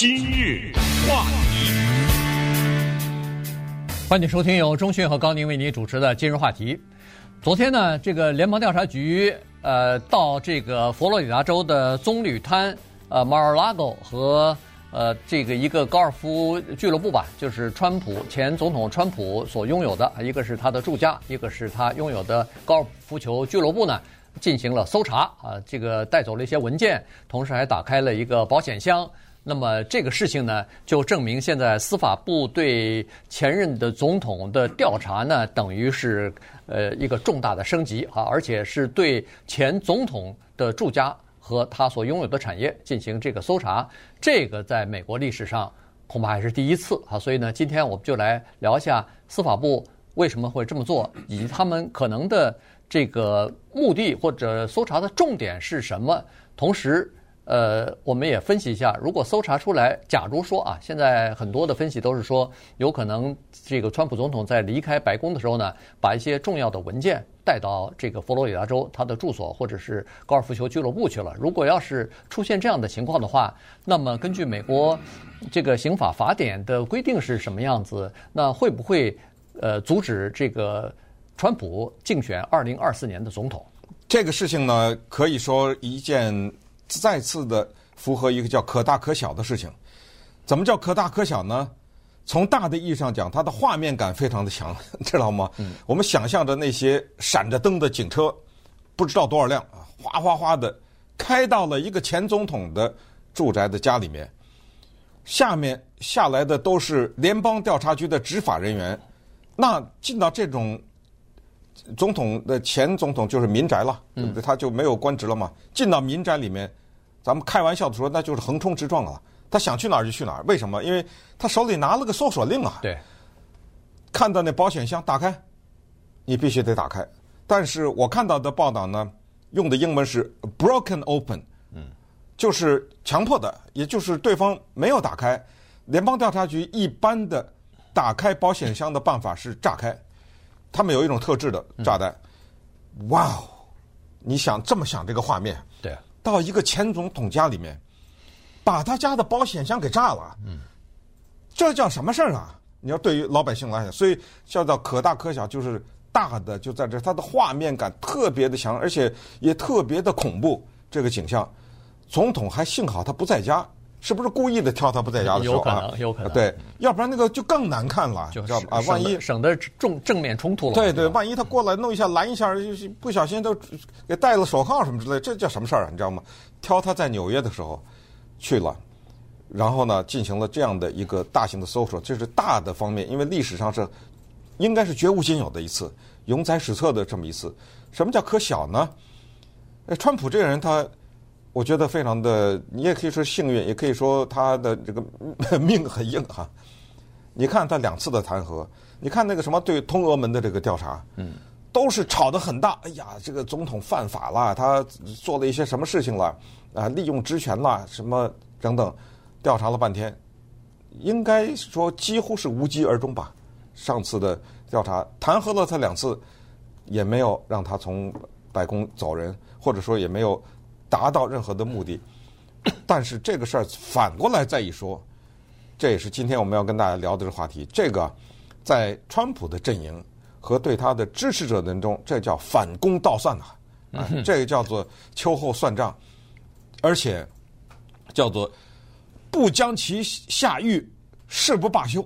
今日话题，欢迎收听由钟讯和高宁为您主持的今日话题。昨天呢，这个联邦调查局呃到这个佛罗里达州的棕榈滩呃 Mar-a-Lago 和呃这个一个高尔夫俱乐部吧，就是川普前总统川普所拥有的，一个是他的住家，一个是他拥有的高尔夫球俱乐部呢。进行了搜查啊，这个带走了一些文件，同时还打开了一个保险箱。那么这个事情呢，就证明现在司法部对前任的总统的调查呢，等于是呃一个重大的升级啊，而且是对前总统的住家和他所拥有的产业进行这个搜查。这个在美国历史上恐怕还是第一次啊。所以呢，今天我们就来聊一下司法部为什么会这么做，以及他们可能的。这个目的或者搜查的重点是什么？同时，呃，我们也分析一下，如果搜查出来，假如说啊，现在很多的分析都是说，有可能这个川普总统在离开白宫的时候呢，把一些重要的文件带到这个佛罗里达州他的住所或者是高尔夫球俱乐部去了。如果要是出现这样的情况的话，那么根据美国这个刑法法典的规定是什么样子？那会不会呃阻止这个？川普竞选二零二四年的总统，这个事情呢，可以说一件再次的符合一个叫可大可小的事情。怎么叫可大可小呢？从大的意义上讲，它的画面感非常的强，知道吗？我们想象着那些闪着灯的警车，不知道多少辆啊，哗哗哗的开到了一个前总统的住宅的家里面，下面下来的都是联邦调查局的执法人员，那进到这种。总统的前总统就是民宅了，对不对？他就没有官职了嘛。进到民宅里面，咱们开玩笑的说，那就是横冲直撞啊！他想去哪儿就去哪儿，为什么？因为他手里拿了个搜索令啊。对。看到那保险箱打开，你必须得打开。但是我看到的报道呢，用的英文是 broken open，嗯，就是强迫的，也就是对方没有打开。联邦调查局一般的打开保险箱的办法是炸开。他们有一种特制的炸弹，哇哦！你想这么想这个画面，对，到一个前总统家里面，把他家的保险箱给炸了，嗯，这叫什么事儿啊？你要对于老百姓来讲，所以叫做可大可小，就是大的就在这，它的画面感特别的强，而且也特别的恐怖。这个景象，总统还幸好他不在家。是不是故意的挑他不在家的时候啊？有可能，有可能。对，要不然那个就更难看了，就知道吧？啊，万一省得正正面冲突了。对对，万一他过来弄一下拦一下，就是不小心都给戴了手铐什么之类，这叫什么事儿啊？你知道吗？挑他在纽约的时候去了，然后呢进行了这样的一个大型的搜索，这是大的方面，因为历史上是应该是绝无仅有的一次，永载史册的这么一次。什么叫可小呢？呃，川普这个人他。我觉得非常的，你也可以说幸运，也可以说他的这个 命很硬哈。你看他两次的弹劾，你看那个什么对通俄门的这个调查，嗯，都是吵得很大。哎呀，这个总统犯法了，他做了一些什么事情了啊？利用职权了什么等等，调查了半天，应该说几乎是无疾而终吧。上次的调查弹劾了他两次，也没有让他从白宫走人，或者说也没有。达到任何的目的，但是这个事儿反过来再一说，这也是今天我们要跟大家聊的这个话题。这个在川普的阵营和对他的支持者当中，这叫反攻倒算呐，啊，这个叫做秋后算账，而且叫做不将其下狱誓不罢休，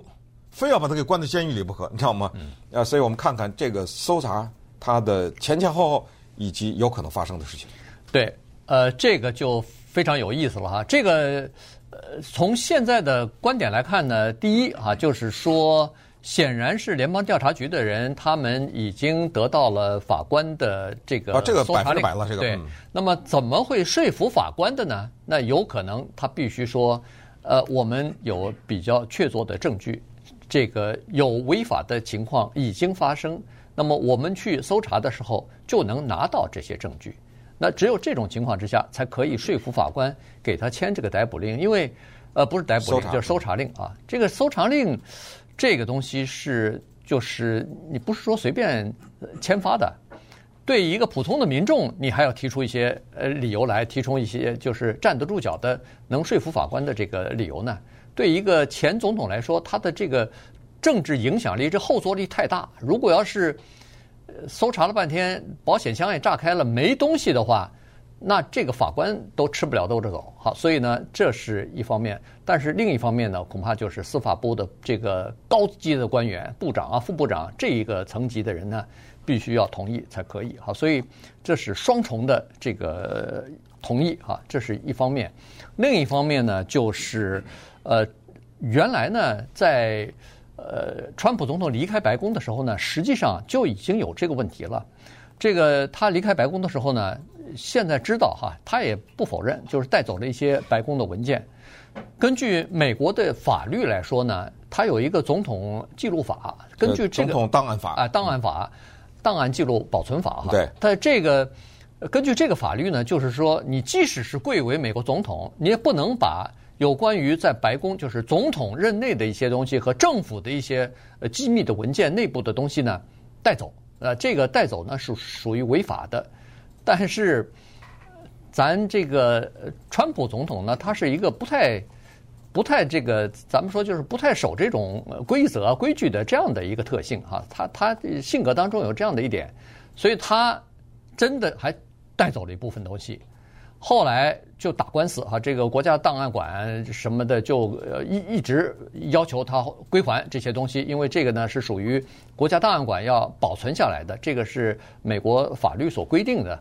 非要把他给关在监狱里不可，你知道吗？啊，所以我们看看这个搜查他的前前后后以及有可能发生的事情。对。呃，这个就非常有意思了哈。这个，呃，从现在的观点来看呢，第一啊，就是说，显然是联邦调查局的人，他们已经得到了法官的这个啊，这个百分之百了，这个对。那么怎么会说服法官的呢？那有可能他必须说，呃，我们有比较确凿的证据，这个有违法的情况已经发生，那么我们去搜查的时候就能拿到这些证据。那只有这种情况之下，才可以说服法官给他签这个逮捕令，因为，呃，不是逮捕令，就是搜查令啊。这个搜查令，这个东西是就是你不是说随便签发的，对一个普通的民众，你还要提出一些呃理由来，提出一些就是站得住脚的、能说服法官的这个理由呢？对一个前总统来说，他的这个政治影响力、这后坐力太大。如果要是搜查了半天，保险箱也炸开了，没东西的话，那这个法官都吃不了兜着走。好，所以呢，这是一方面。但是另一方面呢，恐怕就是司法部的这个高级的官员、部长啊、副部长这一个层级的人呢，必须要同意才可以。好，所以这是双重的这个同意哈，这是一方面。另一方面呢，就是呃，原来呢，在呃，川普总统离开白宫的时候呢，实际上就已经有这个问题了。这个他离开白宫的时候呢，现在知道哈，他也不否认，就是带走了一些白宫的文件。根据美国的法律来说呢，他有一个总统记录法，根据这个总统档案法啊，档案法、档案记录保存法哈。对。但这个根据这个法律呢，就是说，你即使是贵为美国总统，你也不能把。有关于在白宫，就是总统任内的一些东西和政府的一些呃机密的文件、内部的东西呢，带走。呃，这个带走呢是属于违法的。但是，咱这个川普总统呢，他是一个不太、不太这个，咱们说就是不太守这种规则规矩的这样的一个特性哈。他他性格当中有这样的一点，所以他真的还带走了一部分东西。后来就打官司哈，这个国家档案馆什么的就呃一一直要求他归还这些东西，因为这个呢是属于国家档案馆要保存下来的，这个是美国法律所规定的。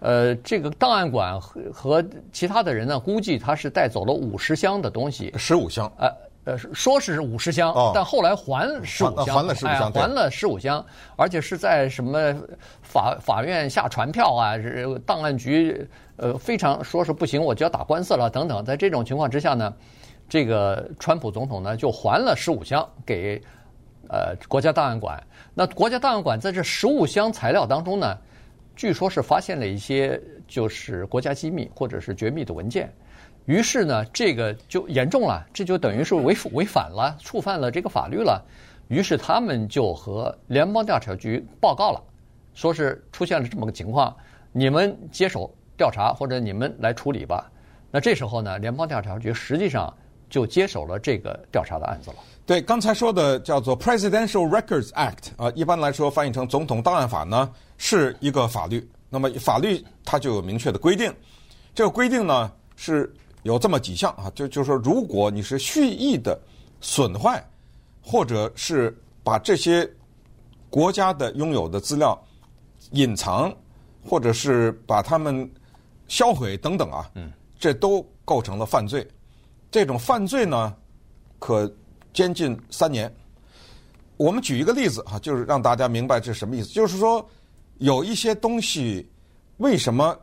呃，这个档案馆和和其他的人呢，估计他是带走了五十箱的东西，十五箱。呃呃，说是五十箱，但后来还十五箱，还了十五箱，还了十五箱，而且是在什么法法院下传票啊，档案局呃非常说是不行，我就要打官司了等等。在这种情况之下呢，这个川普总统呢就还了十五箱给呃国家档案馆。那国家档案馆在这十五箱材料当中呢，据说是发现了一些就是国家机密或者是绝密的文件。于是呢，这个就严重了，这就等于是违违反了，触犯了这个法律了。于是他们就和联邦调查局报告了，说是出现了这么个情况，你们接手调查或者你们来处理吧。那这时候呢，联邦调查局实际上就接手了这个调查的案子了。对，刚才说的叫做 Presidential Records Act 啊，一般来说翻译成总统档案法呢，是一个法律。那么法律它就有明确的规定，这个规定呢是。有这么几项啊，就就是说，如果你是蓄意的损坏，或者是把这些国家的拥有的资料隐藏，或者是把它们销毁等等啊，嗯，这都构成了犯罪。这种犯罪呢，可监禁三年。我们举一个例子啊，就是让大家明白这是什么意思。就是说，有一些东西为什么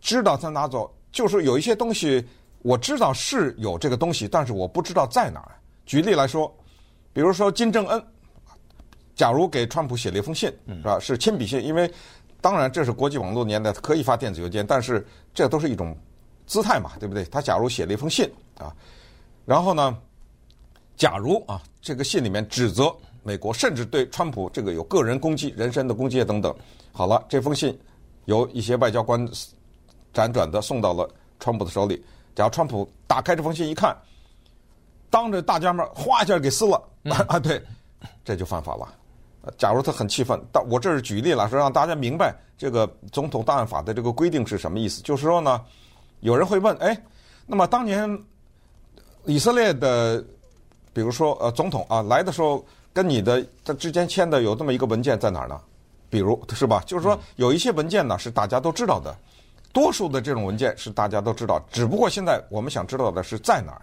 知道他拿走，就是有一些东西。我知道是有这个东西，但是我不知道在哪儿。举例来说，比如说金正恩，假如给川普写了一封信，是吧？是亲笔信，因为当然这是国际网络年代，可以发电子邮件，但是这都是一种姿态嘛，对不对？他假如写了一封信啊，然后呢，假如啊，这个信里面指责美国，甚至对川普这个有个人攻击、人身的攻击等等。好了，这封信由一些外交官辗转的送到了川普的手里。假如川普打开这封信一看，当着大家面哗一下给撕了，啊，对，这就犯法了。假如他很气愤，但我这是举例了，说让大家明白这个总统档案法的这个规定是什么意思。就是说呢，有人会问，哎，那么当年以色列的，比如说呃总统啊来的时候，跟你的他之间签的有这么一个文件在哪儿呢？比如是吧？就是说有一些文件呢是大家都知道的。多数的这种文件是大家都知道，只不过现在我们想知道的是在哪儿。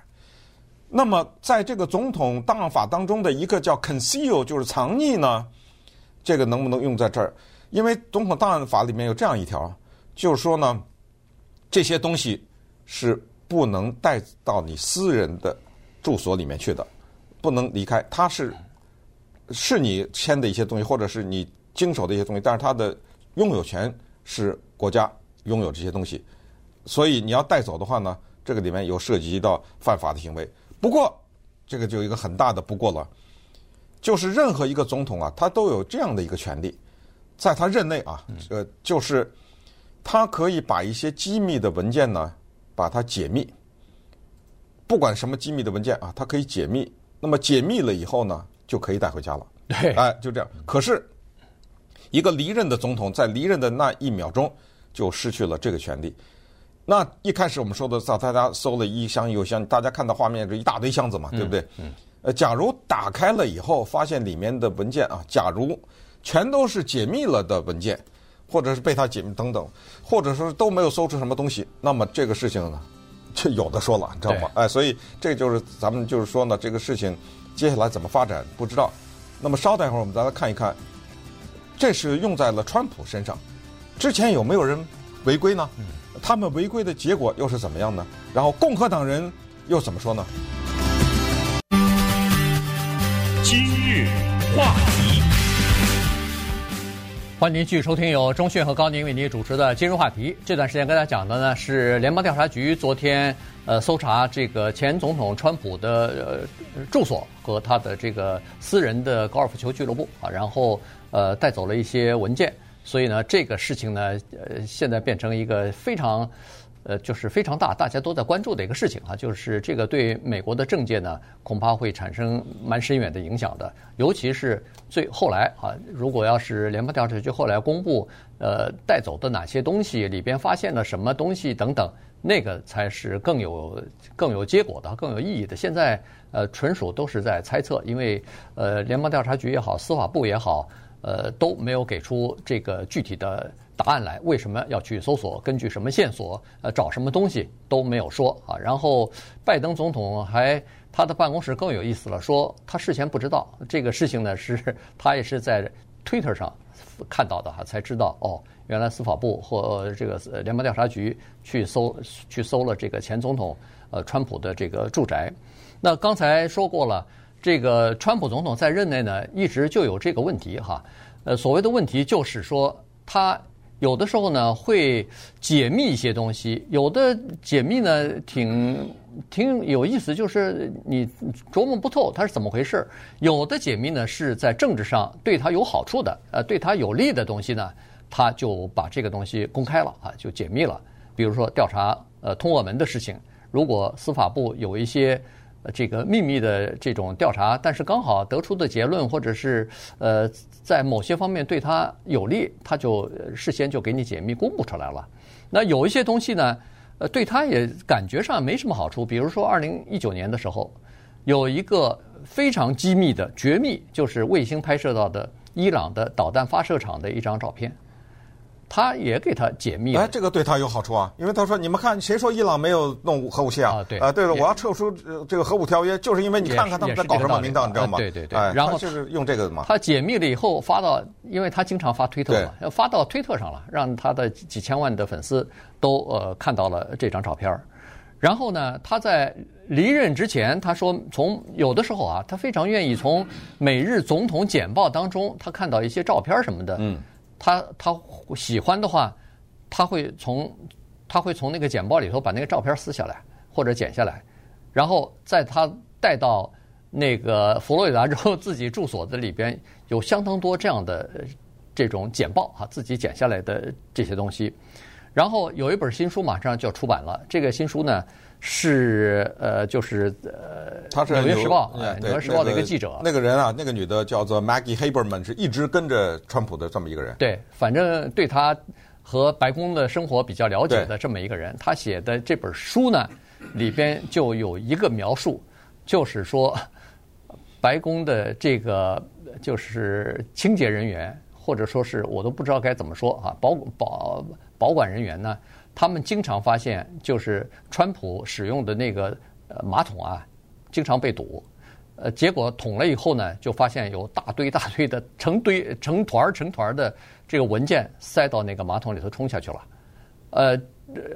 那么，在这个总统档案法当中的一个叫 conceal，就是藏匿呢，这个能不能用在这儿？因为总统档案法里面有这样一条，就是说呢，这些东西是不能带到你私人的住所里面去的，不能离开。它是是你签的一些东西，或者是你经手的一些东西，但是它的拥有权是国家。拥有这些东西，所以你要带走的话呢，这个里面有涉及到犯法的行为。不过，这个就有一个很大的不过了，就是任何一个总统啊，他都有这样的一个权利，在他任内啊，呃，就是他可以把一些机密的文件呢，把它解密。不管什么机密的文件啊，它可以解密。那么解密了以后呢，就可以带回家了。对，哎，就这样。可是，一个离任的总统在离任的那一秒钟就失去了这个权利。那一开始我们说的，在大家搜了一箱又一箱，大家看到画面是一大堆箱子嘛，对不对？嗯。呃，假如打开了以后，发现里面的文件啊，假如全都是解密了的文件，或者是被他解密等等，或者说都没有搜出什么东西，那么这个事情呢，就有的说了，你知道吗？哎，所以这就是咱们就是说呢，这个事情接下来怎么发展不知道。那么稍等一会儿，我们再来看一看，这是用在了川普身上，之前有没有人违规呢？他们违规的结果又是怎么样呢？然后共和党人又怎么说呢？今日话题，欢迎您继续收听由钟讯和高宁为您主持的《今日话题》。这段时间跟大家讲的呢是联邦调查局昨天呃搜查这个前总统川普的呃住所和他的这个私人的高尔夫球俱乐部啊，然后呃带走了一些文件，所以呢这个事情呢呃现在变成一个非常。呃，就是非常大，大家都在关注的一个事情啊，就是这个对美国的政界呢，恐怕会产生蛮深远的影响的。尤其是最后来啊，如果要是联邦调查局后来公布，呃，带走的哪些东西，里边发现了什么东西等等，那个才是更有更有结果的、更有意义的。现在呃，纯属都是在猜测，因为呃，联邦调查局也好，司法部也好，呃，都没有给出这个具体的。答案来，为什么要去搜索？根据什么线索？呃，找什么东西都没有说啊。然后，拜登总统还他的办公室更有意思了，说他事前不知道这个事情呢，是他也是在 Twitter 上看到的哈，才知道哦，原来司法部或这个联邦调查局去搜去搜了这个前总统呃川普的这个住宅。那刚才说过了，这个川普总统在任内呢，一直就有这个问题哈。呃，所谓的问题就是说他。有的时候呢，会解密一些东西，有的解密呢挺挺有意思，就是你琢磨不透它是怎么回事。有的解密呢是在政治上对他有好处的，呃，对他有利的东西呢，他就把这个东西公开了啊，就解密了。比如说调查呃通俄门的事情，如果司法部有一些。这个秘密的这种调查，但是刚好得出的结论，或者是呃，在某些方面对他有利，他就事先就给你解密公布出来了。那有一些东西呢，呃，对他也感觉上没什么好处。比如说，二零一九年的时候，有一个非常机密的绝密，就是卫星拍摄到的伊朗的导弹发射场的一张照片。他也给他解密了，哎，这个对他有好处啊，因为他说：“你们看，谁说伊朗没有弄核武器啊？”啊，对，啊，对了，我要撤出这个核武条约，就是因为你看看他们在搞什么名堂，你知道吗？对对对。然后就是用这个嘛。他解密了以后发到，因为他经常发推特嘛，发到推特上了，让他的几千万的粉丝都呃看到了这张照片。然后呢，他在离任之前，他说从有的时候啊，他非常愿意从美日总统简报当中，他看到一些照片什么的，嗯。他他喜欢的话，他会从他会从那个简报里头把那个照片撕下来或者剪下来，然后在他带到那个佛罗里达之后 自己住所的里边，有相当多这样的这种简报啊，自己剪下来的这些东西。然后有一本新书马上就要出版了，这个新书呢。是呃，就是呃，他是纽约时报，纽约时报的一个记者。那个人啊，那个女的叫做 Maggie Haberman，是一直跟着川普的这么一个人。对，反正对他和白宫的生活比较了解的这么一个人，他写的这本书呢，里边就有一个描述，就是说白宫的这个就是清洁人员，或者说是我都不知道该怎么说啊，保保保管人员呢。他们经常发现，就是川普使用的那个呃马桶啊，经常被堵。呃，结果捅了以后呢，就发现有大堆大堆的成堆 成团成团的这个文件塞到那个马桶里头冲下去了。呃，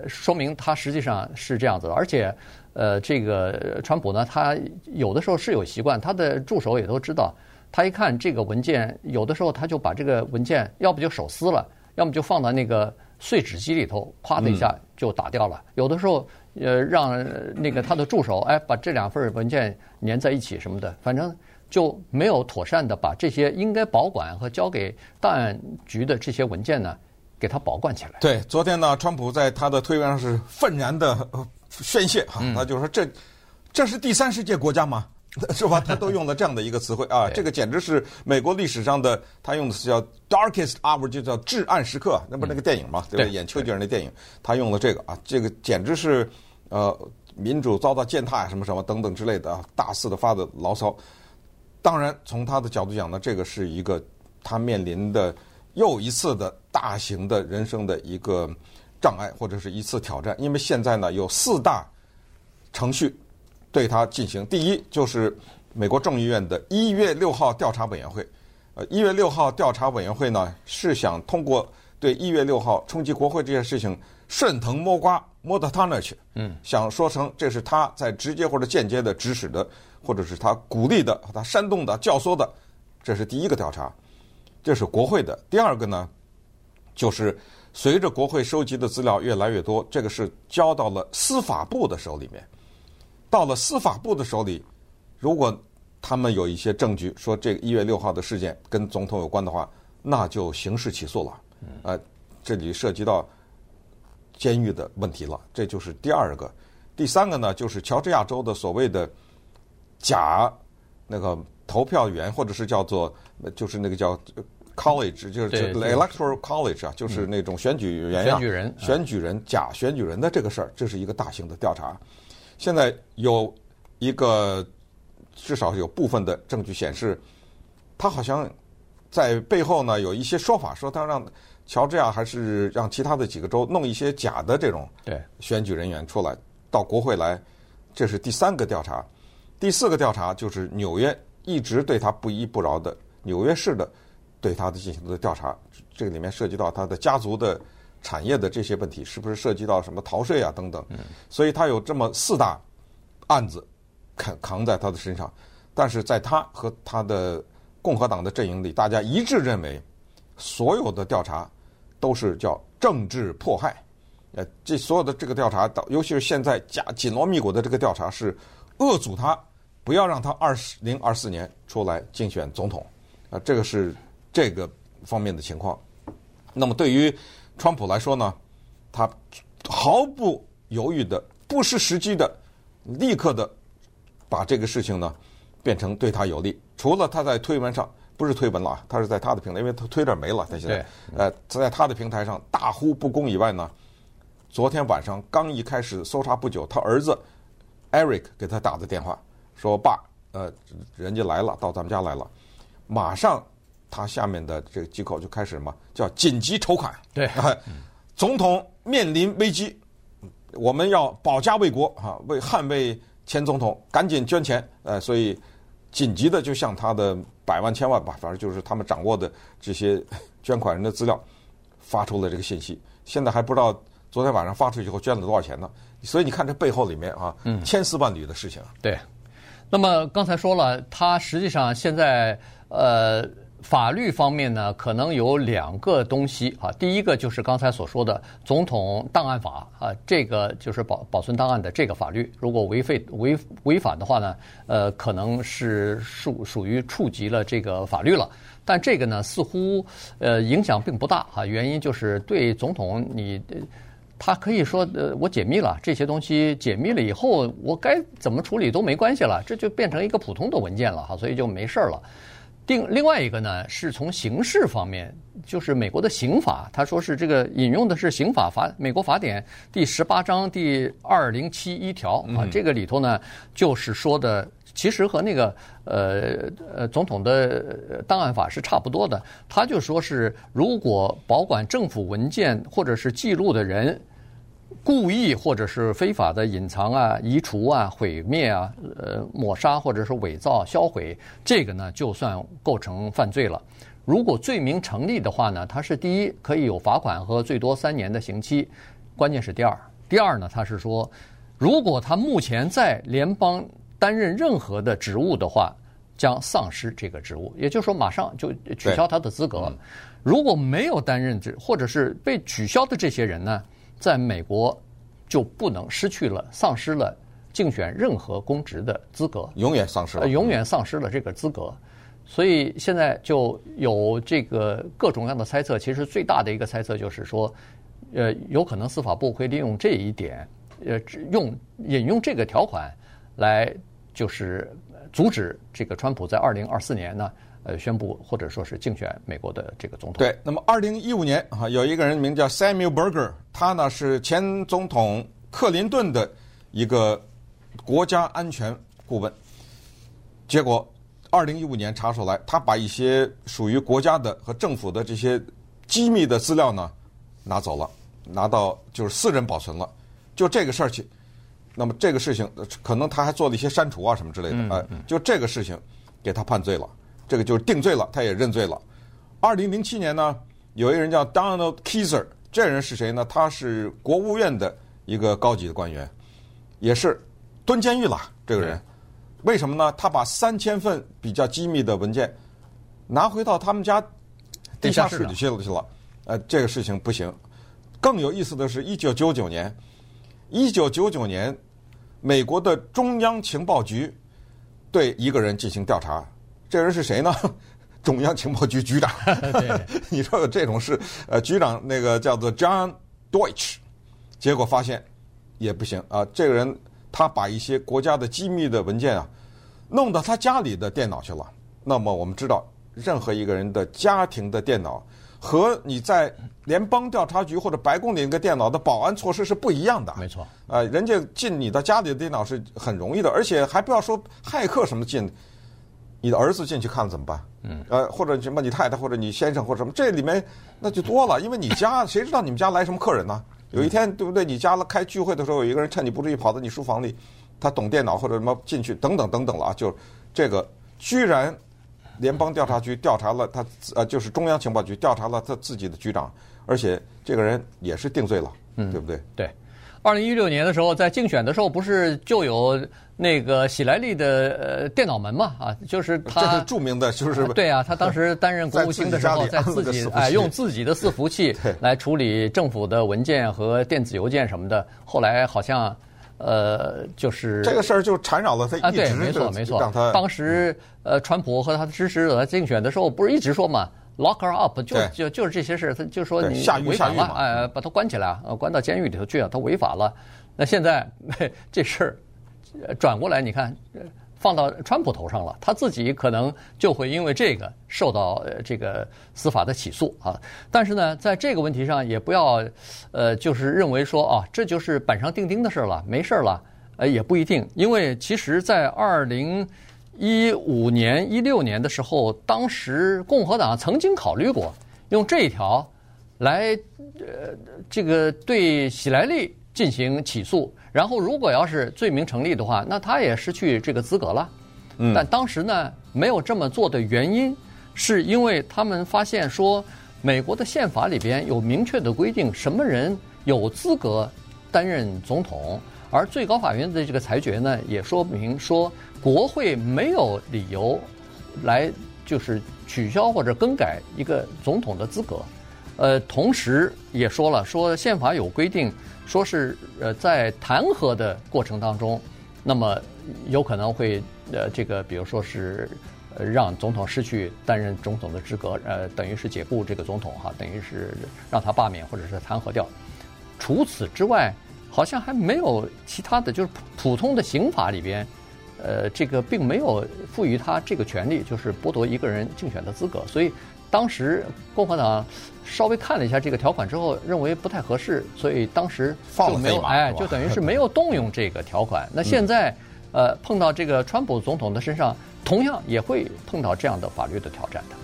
说明他实际上是这样子的。而且，呃，这个川普呢，他有的时候是有习惯，他的助手也都知道。他一看这个文件，有的时候他就把这个文件要不就手撕了，要么就放到那个。碎纸机里头，咵的一下就打掉了。有的时候，呃，让那个他的助手，哎，把这两份文件粘在一起什么的。反正就没有妥善的把这些应该保管和交给档案局的这些文件呢，给它保管起来。对，昨天呢，川普在他的推文上是愤然的宣泄哈，他就说这这是第三世界国家吗？是吧？他都用了这样的一个词汇啊，这个简直是美国历史上的，他用的是叫 darkest hour，就叫至暗时刻，那不是那个电影吗？对吧？演丘吉尔那电影，他用了这个啊，这个简直是呃民主遭到践踏什么什么等等之类的啊，大肆的发的牢骚。当然，从他的角度讲呢，这个是一个他面临的又一次的大型的人生的一个障碍或者是一次挑战，因为现在呢有四大程序。对他进行第一就是美国众议院的一月六号调查委员会，呃，一月六号调查委员会呢是想通过对一月六号冲击国会这件事情顺藤摸瓜摸到他那去，嗯，想说成这是他在直接或者间接的指使的，或者是他鼓励的、他煽动的、教唆的，这是第一个调查，这是国会的。第二个呢，就是随着国会收集的资料越来越多，这个是交到了司法部的手里面。到了司法部的手里，如果他们有一些证据说这个一月六号的事件跟总统有关的话，那就刑事起诉了。呃，这里涉及到监狱的问题了，这就是第二个。第三个呢，就是乔治亚州的所谓的假那个投票员，或者是叫做就是那个叫 college，就是 electoral college 啊，就是那种选举员呀，选举人，选举人假选举人的这个事儿，这是一个大型的调查。现在有一个至少有部分的证据显示，他好像在背后呢有一些说法，说他让乔治亚还是让其他的几个州弄一些假的这种选举人员出来到国会来，这是第三个调查。第四个调查就是纽约一直对他不依不饶的纽约市的对他的进行的调查，这个里面涉及到他的家族的。产业的这些问题是不是涉及到什么逃税啊等等？所以他有这么四大案子扛扛在他的身上，但是在他和他的共和党的阵营里，大家一致认为，所有的调查都是叫政治迫害。呃，这所有的这个调查，尤其是现在加紧锣密鼓的这个调查，是遏阻他不要让他二零二四年出来竞选总统。啊，这个是这个方面的情况。那么对于川普来说呢，他毫不犹豫的、不失时机的、立刻的把这个事情呢变成对他有利。除了他在推文上不是推文了，他是在他的平台，因为他推特没了，他现在呃在他的平台上大呼不公以外呢，昨天晚上刚一开始搜查不久，他儿子 Eric 给他打的电话说：“爸，呃，人家来了，到咱们家来了，马上。”他下面的这个机构就开始什么叫紧急筹款？对，总统面临危机，我们要保家卫国啊，为捍卫前总统，赶紧捐钱。呃，所以紧急的就向他的百万千万吧，反正就是他们掌握的这些捐款人的资料发出了这个信息。现在还不知道昨天晚上发出去以后捐了多少钱呢？所以你看这背后里面啊，千丝万缕的事情。对，那么刚才说了，他实际上现在呃。法律方面呢，可能有两个东西啊。第一个就是刚才所说的总统档案法啊，这个就是保保存档案的这个法律，如果违废违违反的话呢，呃，可能是属属于触及了这个法律了。但这个呢，似乎呃影响并不大啊。原因就是对总统你，他可以说呃我解密了这些东西，解密了以后我该怎么处理都没关系了，这就变成一个普通的文件了哈，所以就没事儿了。另另外一个呢，是从刑事方面，就是美国的刑法，他说是这个引用的是刑法法美国法典第十八章第二零七一条啊，这个里头呢，就是说的，其实和那个呃呃总统的档案法是差不多的，他就说是如果保管政府文件或者是记录的人。故意或者是非法的隐藏啊、移除啊、毁灭啊、呃抹杀或者是伪造、销毁，这个呢就算构成犯罪了。如果罪名成立的话呢，它是第一可以有罚款和最多三年的刑期。关键是第二，第二呢，他是说，如果他目前在联邦担任任何的职务的话，将丧失这个职务，也就是说马上就取消他的资格。如果没有担任职或者是被取消的这些人呢？在美国就不能失去了、丧失了竞选任何公职的资格，永远丧失了，呃，永远丧失了这个资格。所以现在就有这个各种各样的猜测。其实最大的一个猜测就是说，呃，有可能司法部会利用这一点，呃，用引用这个条款来就是阻止这个川普在二零二四年呢，呃，宣布或者说是竞选美国的这个总统。对，那么二零一五年啊，有一个人名叫 Samuel Berger，他呢是前总统克林顿的一个国家安全顾问，结果。二零一五年查出来，他把一些属于国家的和政府的这些机密的资料呢拿走了，拿到就是私人保存了。就这个事儿去，那么这个事情可能他还做了一些删除啊什么之类的，哎、呃，就这个事情给他判罪了，这个就是定罪了，他也认罪了。二零零七年呢，有一个人叫 Donald Keyser，这人是谁呢？他是国务院的一个高级的官员，也是蹲监狱了，这个人。为什么呢？他把三千份比较机密的文件拿回到他们家地下室里去了去了。呃，这个事情不行。更有意思的是，一九九九年，一九九九年，美国的中央情报局对一个人进行调查。这人是谁呢？中央情报局局长。你说有这种事？呃，局长那个叫做 John Deutsch，结果发现也不行啊。这个人他把一些国家的机密的文件啊。弄到他家里的电脑去了。那么我们知道，任何一个人的家庭的电脑和你在联邦调查局或者白宫的那个电脑的保安措施是不一样的。没错。呃，人家进你的家里的电脑是很容易的，而且还不要说骇客什么进，你的儿子进去看了怎么办？嗯。呃，或者什么你太太或者你先生或者什么，这里面那就多了，因为你家谁知道你们家来什么客人呢？有一天对不对？你家了开聚会的时候，有一个人趁你不注意跑到你书房里。他懂电脑或者什么进去等等等等了啊！就这个，居然联邦调查局调查了他，呃，就是中央情报局调查了他自己的局长，而且这个人也是定罪了，嗯，对不对？对。二零一六年的时候，在竞选的时候，不是就有那个喜来利的呃电脑门嘛？啊，就是他这是著名的，就是对啊，他当时 担任国务卿的时候，在自己哎用自己的伺服器 来处理政府的文件和电子邮件什么的，后来好像。呃，就是这个事儿就缠绕了他啊，对，没错，没错。当时呃，川普和他的支持者在竞选的时候，不是一直说嘛，lock her up，就就就是这些事，他就说你违法了，哎，把他关起来，关到监狱里头去啊，他违法了。那现在这事儿转过来，你看。放到川普头上了，他自己可能就会因为这个受到这个司法的起诉啊。但是呢，在这个问题上也不要，呃，就是认为说啊，这就是板上钉钉的事了，没事了。呃，也不一定，因为其实，在二零一五年、一六年的时候，当时共和党曾经考虑过用这一条来，呃，这个对喜来利进行起诉。然后，如果要是罪名成立的话，那他也失去这个资格了。嗯，但当时呢，没有这么做的原因，是因为他们发现说，美国的宪法里边有明确的规定，什么人有资格担任总统，而最高法院的这个裁决呢，也说明说，国会没有理由来就是取消或者更改一个总统的资格。呃，同时也说了，说宪法有规定。说是呃，在弹劾的过程当中，那么有可能会呃，这个比如说是呃，让总统失去担任总统的资格，呃，等于是解雇这个总统哈，等于是让他罢免或者是弹劾掉。除此之外，好像还没有其他的，就是普通的刑法里边，呃，这个并没有赋予他这个权利，就是剥夺一个人竞选的资格，所以。当时共和党稍微看了一下这个条款之后，认为不太合适，所以当时就没有哎，就等于是没有动用这个条款。那现在呃碰到这个川普总统的身上，同样也会碰到这样的法律的挑战的。